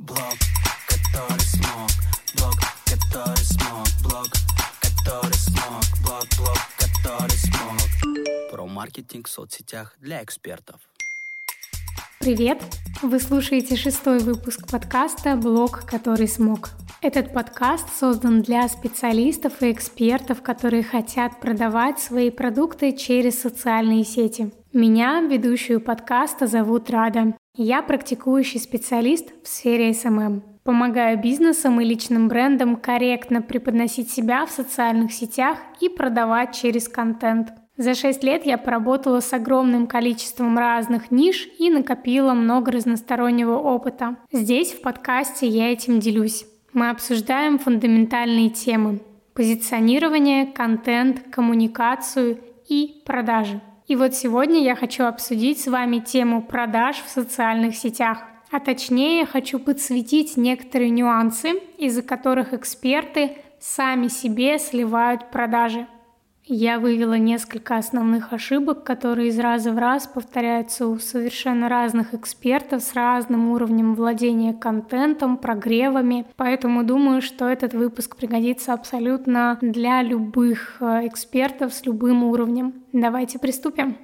Блог, который смог, блог, который смог, блог, который смог, блог, блог, который смог. Про маркетинг в соцсетях для экспертов. Привет! Вы слушаете шестой выпуск подкаста «Блог, который смог». Этот подкаст создан для специалистов и экспертов, которые хотят продавать свои продукты через социальные сети. Меня, ведущую подкаста, зовут Рада. Я практикующий специалист в сфере SMM. Помогаю бизнесам и личным брендам корректно преподносить себя в социальных сетях и продавать через контент. За 6 лет я поработала с огромным количеством разных ниш и накопила много разностороннего опыта. Здесь, в подкасте, я этим делюсь. Мы обсуждаем фундаментальные темы – позиционирование, контент, коммуникацию и продажи. И вот сегодня я хочу обсудить с вами тему продаж в социальных сетях. А точнее, хочу подсветить некоторые нюансы, из-за которых эксперты сами себе сливают продажи. Я вывела несколько основных ошибок, которые из раза в раз повторяются у совершенно разных экспертов с разным уровнем владения контентом, прогревами. Поэтому думаю, что этот выпуск пригодится абсолютно для любых э, экспертов с любым уровнем. Давайте приступим.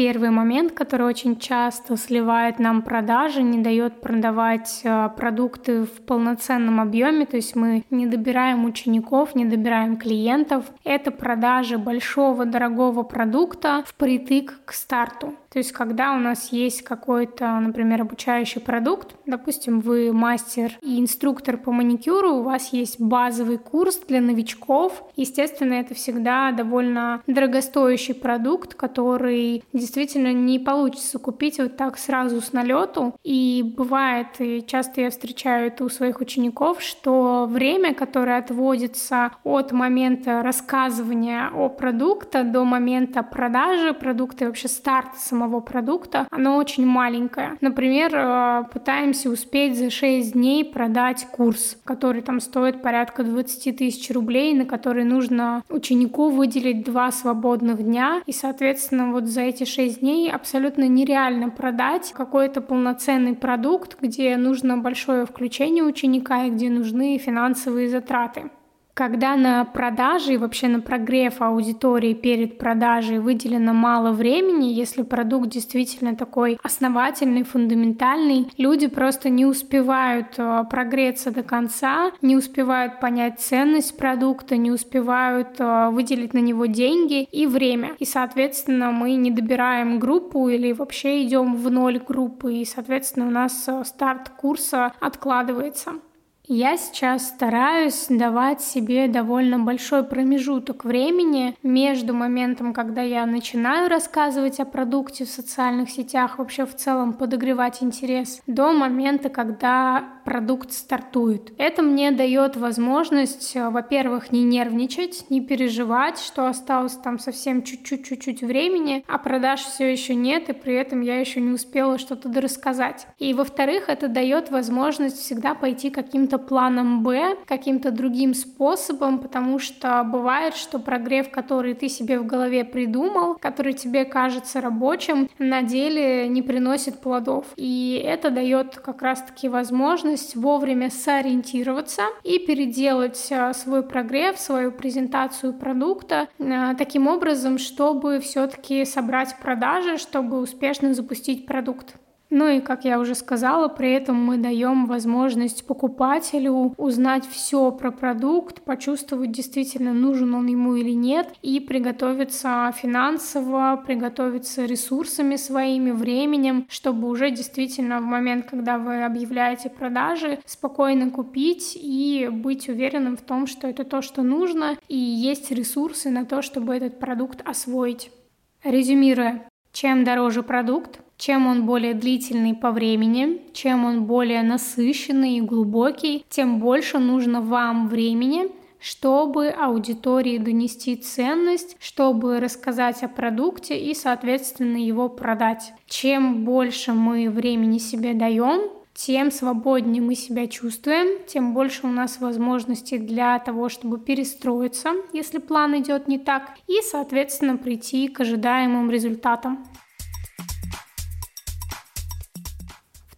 Первый момент, который очень часто сливает нам продажи, не дает продавать э, продукты в полноценном объеме, то есть мы не добираем учеников, не добираем клиентов, это продажи большого дорогого продукта впритык к старту. То есть, когда у нас есть какой-то, например, обучающий продукт, допустим, вы мастер и инструктор по маникюру, у вас есть базовый курс для новичков, естественно, это всегда довольно дорогостоящий продукт, который действительно не получится купить вот так сразу с налету. И бывает, и часто я встречаю это у своих учеников, что время, которое отводится от момента рассказывания о продукте до момента продажи продукта и вообще старта самого продукта, оно очень маленькое. Например, э, пытаемся успеть за 6 дней продать курс, который там стоит порядка 20 тысяч рублей, на который нужно ученику выделить два свободных дня, и, соответственно, вот за эти 6 дней абсолютно нереально продать какой-то полноценный продукт, где нужно большое включение ученика и где нужны финансовые затраты. Когда на продаже и вообще на прогрев аудитории перед продажей выделено мало времени, если продукт действительно такой основательный, фундаментальный, люди просто не успевают э, прогреться до конца, не успевают понять ценность продукта, не успевают э, выделить на него деньги и время. И, соответственно, мы не добираем группу или вообще идем в ноль группы, и, соответственно, у нас э, старт курса откладывается. Я сейчас стараюсь давать себе довольно большой промежуток времени между моментом, когда я начинаю рассказывать о продукте в социальных сетях, вообще в целом подогревать интерес, до момента, когда продукт стартует. Это мне дает возможность, э, во-первых, не нервничать, не переживать, что осталось там совсем чуть-чуть-чуть времени, а продаж все еще нет, и при этом я еще не успела что-то дорассказать. И во-вторых, это дает возможность всегда пойти каким-то планом Б, каким-то другим способом, потому что бывает, что прогрев, который ты себе в голове придумал, который тебе кажется рабочим, на деле не приносит плодов. И это дает как раз-таки возможность вовремя сориентироваться и переделать а, свой прогрев, свою презентацию продукта а, таким образом, чтобы все-таки собрать продажи, чтобы успешно запустить продукт. Ну и, как я уже сказала, при этом мы даем возможность покупателю узнать все про продукт, почувствовать действительно нужен он ему или нет, и приготовиться финансово, приготовиться ресурсами своими, временем, чтобы уже действительно в момент, когда вы объявляете продажи, спокойно купить и быть уверенным в том, что это то, что нужно, и есть ресурсы на то, чтобы этот продукт освоить. Резюмируя, чем дороже продукт, чем он более длительный по времени, чем он более насыщенный и глубокий, тем больше нужно вам времени, чтобы аудитории донести ценность, чтобы рассказать о продукте и, соответственно, его продать. Чем больше мы времени себе даем, тем свободнее мы себя чувствуем, тем больше у нас возможностей для того, чтобы перестроиться, если план идет не так, и, соответственно, прийти к ожидаемым результатам.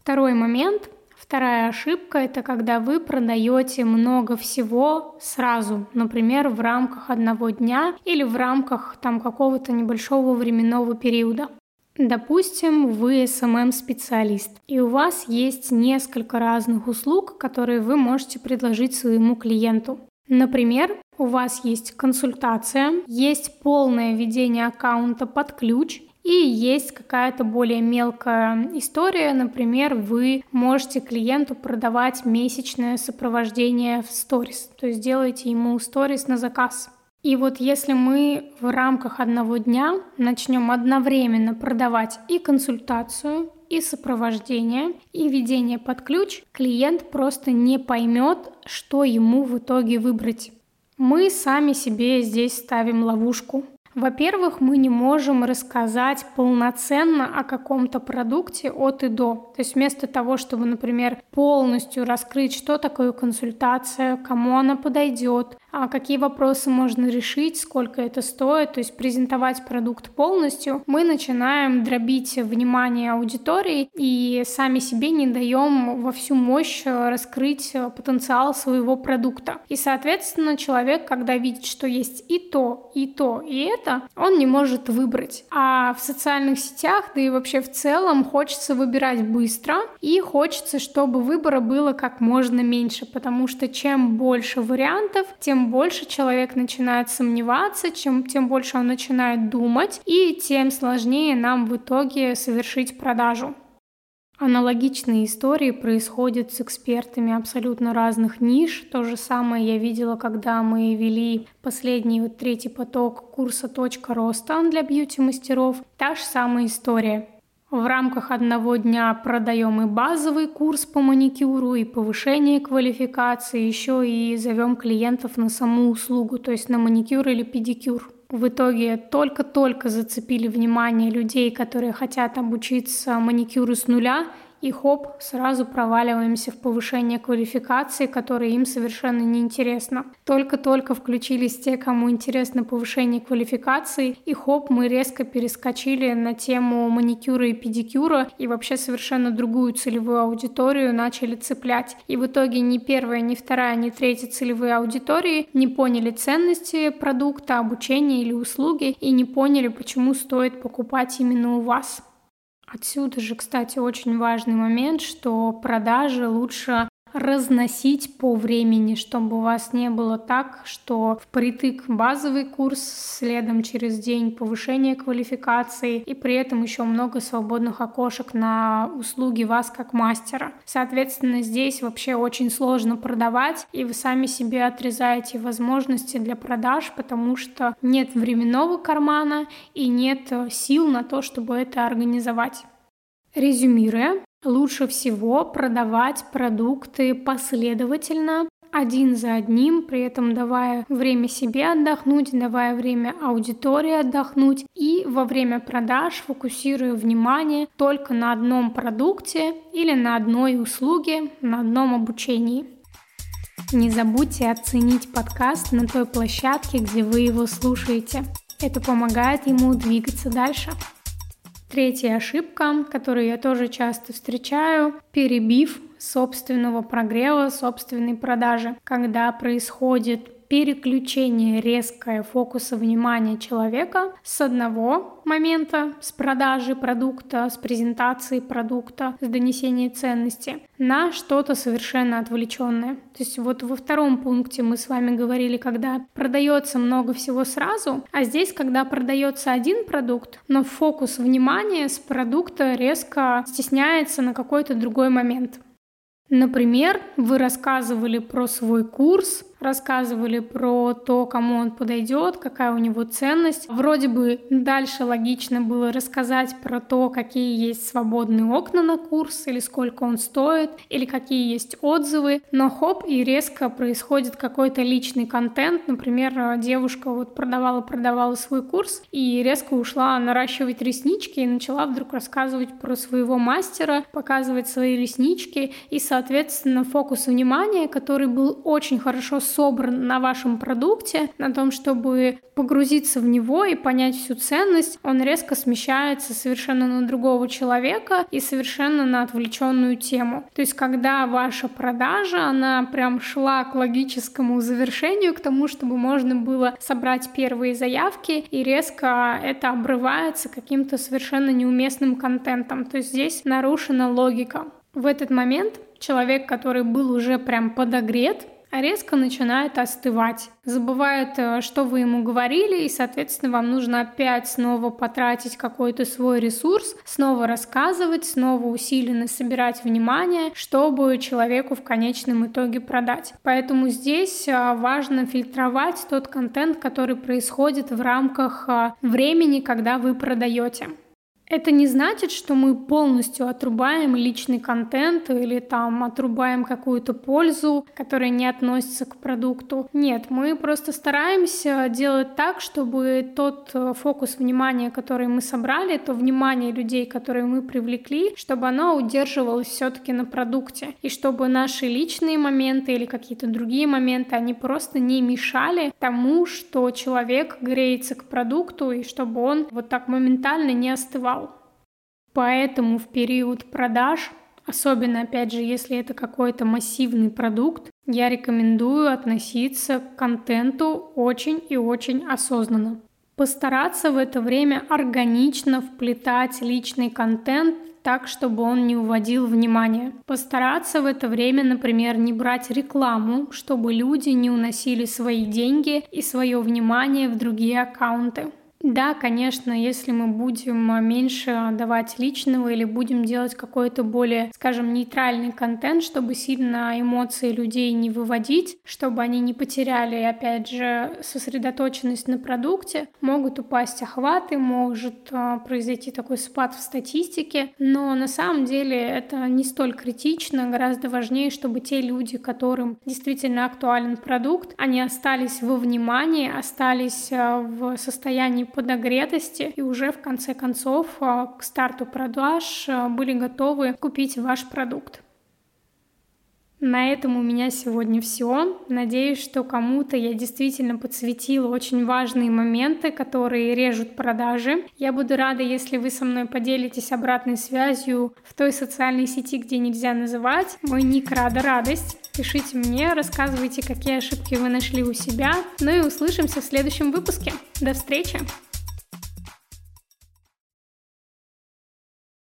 Второй момент. Вторая ошибка – это когда вы продаете много всего сразу, например, в рамках одного дня или в рамках там какого-то небольшого временного периода. Допустим, вы SMM-специалист, и у вас есть несколько разных услуг, которые вы можете предложить своему клиенту. Например, у вас есть консультация, есть полное ведение аккаунта под ключ и есть какая-то более мелкая история, например, вы можете клиенту продавать месячное сопровождение в сторис, то есть делаете ему сторис на заказ. И вот если мы в рамках одного дня начнем одновременно продавать и консультацию, и сопровождение, и ведение под ключ, клиент просто не поймет, что ему в итоге выбрать. Мы сами себе здесь ставим ловушку. Во-первых, мы не можем рассказать полноценно о каком-то продукте от и до. То есть вместо того, чтобы, например, полностью раскрыть, что такое консультация, кому она подойдет, а какие вопросы можно решить, сколько это стоит, то есть презентовать продукт полностью, мы начинаем дробить внимание аудитории и сами себе не даем во всю мощь раскрыть потенциал своего продукта. И, соответственно, человек, когда видит, что есть и то, и то, и это, он не может выбрать. А в социальных сетях, да и вообще в целом, хочется выбирать быстро и хочется, чтобы выбора было как можно меньше, потому что чем больше вариантов, тем больше человек начинает сомневаться, чем, тем больше он начинает думать, и тем сложнее нам в итоге совершить продажу. Аналогичные истории происходят с экспертами абсолютно разных ниш. То же самое я видела, когда мы вели последний вот третий поток курса «Точка роста» для бьюти-мастеров. Та же самая история. В рамках одного дня продаем и базовый курс по маникюру, и повышение квалификации, еще и зовем клиентов на саму услугу, то есть на маникюр или педикюр. В итоге только-только зацепили внимание людей, которые хотят обучиться маникюру с нуля, и хоп, сразу проваливаемся в повышение квалификации, которое им совершенно не интересно. Только-только включились те, кому интересно повышение квалификации, и хоп, мы резко перескочили на тему маникюра и педикюра, и вообще совершенно другую целевую аудиторию начали цеплять. И в итоге ни первая, ни вторая, ни третья целевые аудитории не поняли ценности продукта, обучения или услуги, и не поняли, почему стоит покупать именно у вас. Отсюда же, кстати, очень важный момент, что продажи лучше разносить по времени, чтобы у вас не было так, что впритык базовый курс, следом через день повышение квалификации и при этом еще много свободных окошек на услуги вас как мастера. Соответственно, здесь вообще очень сложно продавать, и вы сами себе отрезаете возможности для продаж, потому что нет временного кармана и нет сил на то, чтобы это организовать. Резюмируя, лучше всего продавать продукты последовательно, один за одним, при этом давая время себе отдохнуть, давая время аудитории отдохнуть и во время продаж фокусируя внимание только на одном продукте или на одной услуге, на одном обучении. Не забудьте оценить подкаст на той площадке, где вы его слушаете. Это помогает ему двигаться дальше. Третья ошибка, которую я тоже часто встречаю, перебив собственного прогрева, собственной продажи, когда происходит переключение резкое фокуса внимания человека с одного момента, с продажи продукта, с презентации продукта, с донесения ценности, на что-то совершенно отвлеченное. То есть вот во втором пункте мы с вами говорили, когда продается много всего сразу, а здесь, когда продается один продукт, но фокус внимания с продукта резко стесняется на какой-то другой момент. Например, вы рассказывали про свой курс, рассказывали про то, кому он подойдет, какая у него ценность. Вроде бы дальше логично было рассказать про то, какие есть свободные окна на курс, или сколько он стоит, или какие есть отзывы, но хоп, и резко происходит какой-то личный контент. Например, девушка вот продавала-продавала свой курс и резко ушла наращивать реснички и начала вдруг рассказывать про своего мастера, показывать свои реснички, и, соответственно, фокус внимания, который был очень хорошо собран на вашем продукте, на том, чтобы погрузиться в него и понять всю ценность, он резко смещается совершенно на другого человека и совершенно на отвлеченную тему. То есть, когда ваша продажа, она прям шла к логическому завершению, к тому, чтобы можно было собрать первые заявки, и резко это обрывается каким-то совершенно неуместным контентом. То есть здесь нарушена логика. В этот момент человек, который был уже прям подогрет, резко начинает остывать. Забывает, э, что вы ему говорили, и, соответственно, вам нужно опять снова потратить какой-то свой ресурс, снова рассказывать, снова усиленно собирать внимание, чтобы человеку в конечном итоге продать. Поэтому здесь э, важно фильтровать тот контент, который происходит в рамках э, времени, когда вы продаете. Это не значит, что мы полностью отрубаем личный контент или там отрубаем какую-то пользу, которая не относится к продукту. Нет, мы просто стараемся делать так, чтобы тот э, фокус внимания, который мы собрали, то внимание людей, которые мы привлекли, чтобы оно удерживалось все-таки на продукте. И чтобы наши личные моменты или какие-то другие моменты, они просто не мешали тому, что человек греется к продукту, и чтобы он вот так моментально не остывал. Поэтому в период продаж, особенно опять же, если это какой-то массивный продукт, я рекомендую относиться к контенту очень и очень осознанно. Постараться в это время органично вплетать личный контент так, чтобы он не уводил внимание. Постараться в это время, например, не брать рекламу, чтобы люди не уносили свои деньги и свое внимание в другие аккаунты. Да, конечно, если мы будем меньше давать личного или будем делать какой-то более, скажем, нейтральный контент, чтобы сильно эмоции людей не выводить, чтобы они не потеряли, опять же, сосредоточенность на продукте, могут упасть охваты, может а, произойти такой спад в статистике, но на самом деле это не столь критично, гораздо важнее, чтобы те люди, которым действительно актуален продукт, они остались во внимании, остались а, в состоянии подогретости и уже в конце концов а, к старту продаж а, были готовы купить ваш продукт. На этом у меня сегодня все. Надеюсь, что кому-то я действительно подсветила очень важные моменты, которые режут продажи. Я буду рада, если вы со мной поделитесь обратной связью в той социальной сети, где нельзя называть. Мой ник Рада Радость. Пишите мне, рассказывайте, какие ошибки вы нашли у себя. Ну и услышимся в следующем выпуске. До встречи!